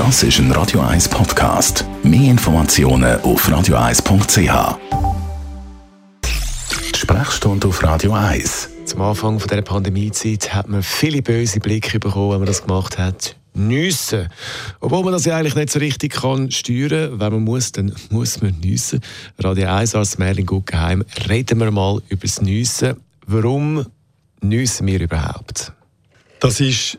Das ist ein Radio 1 Podcast. Mehr Informationen auf radio1.ch. Die Sprechstunde auf Radio 1. Zum Anfang von dieser Pandemiezeit hat man viele böse Blicke bekommen, wenn man das gemacht hat. Nüssen. Obwohl man das ja eigentlich nicht so richtig kann steuern, wenn man muss, dann muss man nüssen. Radio 1 als Merlin Guggenheim reden wir mal über das Nüssen. Warum nüssen wir überhaupt? Das ist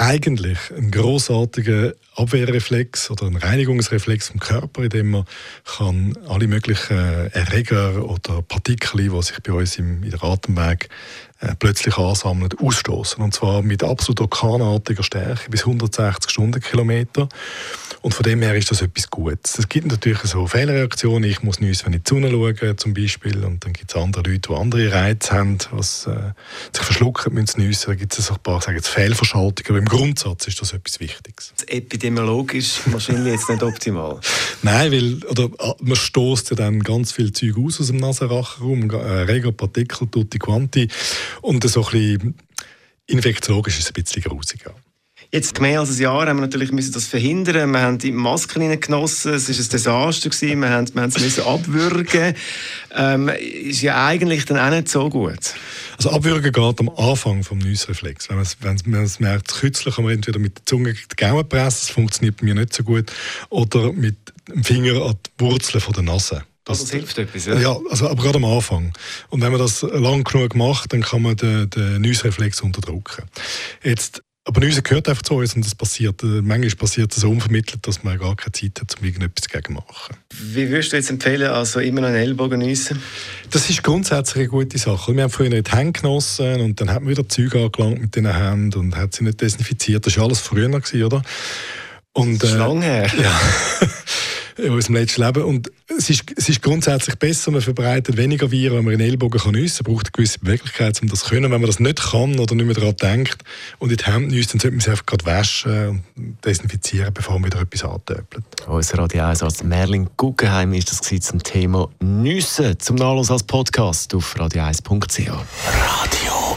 eigentlich ein großartiger Abwehrreflex oder ein Reinigungsreflex vom Körper, in dem man kann alle möglichen Erreger oder Partikel, die sich bei uns im, in der Atemweg äh, plötzlich ansammeln, ausstoßen. Und zwar mit absolut orkanartiger Stärke bis 160 Stundenkilometer. Und von dem her ist das etwas Gutes. Es gibt natürlich so Fehlreaktionen. Ich muss nicht, wenn ich die Sonne schaue, zum Beispiel. Und dann gibt es andere Leute, die andere Reize haben, was äh, sich verschlucken müssen nüssen. Da gibt es ein paar, sagen Fehlverschaltungen. Aber im Grundsatz ist das etwas Wichtiges. Epidemiologisch wahrscheinlich jetzt nicht optimal. Nein, weil oder, man stößt ja dann ganz viel Zeug aus aus dem Nasenrachenraum, äh, Reger, Partikel, tutti quanti. Und so ein bisschen infektiologisch ist es ein bisschen grusiger. Jetzt mehr als ein Jahr haben wir natürlich müssen das verhindern. Wir haben die Masken genossen. Es war ein Desaster gewesen. Wir haben, wir haben es müssen abwürgen. Ähm, ist ja eigentlich dann auch nicht so gut. Also abwürgen geht am Anfang vom Nüssreflex. Wenn man es, wenn man es merkt, kürzlich kann man entweder mit der Zunge die Gaumen pressen, das funktioniert bei mir nicht so gut, oder mit dem Finger an die Wurzeln der Nase. Das, das, hilft etwas, ja? Ja, also, aber gerade am Anfang. Und wenn man das lang genug macht, dann kann man den, den Nüssreflex unterdrücken. Jetzt aber Nüsse gehört einfach zu uns und das passiert, äh, manchmal passiert es so unvermittelt, dass man gar keine Zeit hat, um irgendetwas dagegen zu machen. Wie würdest du jetzt empfehlen, also immer noch einen Ellbogen nüssen? Das ist grundsätzlich eine gute Sache. Wir haben früher nicht Hände genossen und dann hat man wieder Zeug angelangt mit den Händen und hat sie nicht desinfiziert. Das war alles früher, oder? Und, das ist äh, lange her. Ja. in unserem letzten Leben. Und es ist, es ist grundsätzlich besser, man verbreitet weniger Viren, wenn man in den Ellbogen kann nüssen kann. braucht eine gewisse Beweglichkeit, um das zu können. Wenn man das nicht kann oder nicht mehr daran denkt und in die Hände nüsst, dann sollte man sie einfach gerade waschen und desinfizieren, bevor man wieder etwas antöpelt. Unser Radio 1 als Merlin Guggenheim ist das zum Thema Nüssen. Zum Nachlass als Podcast auf radio1.ch. Radio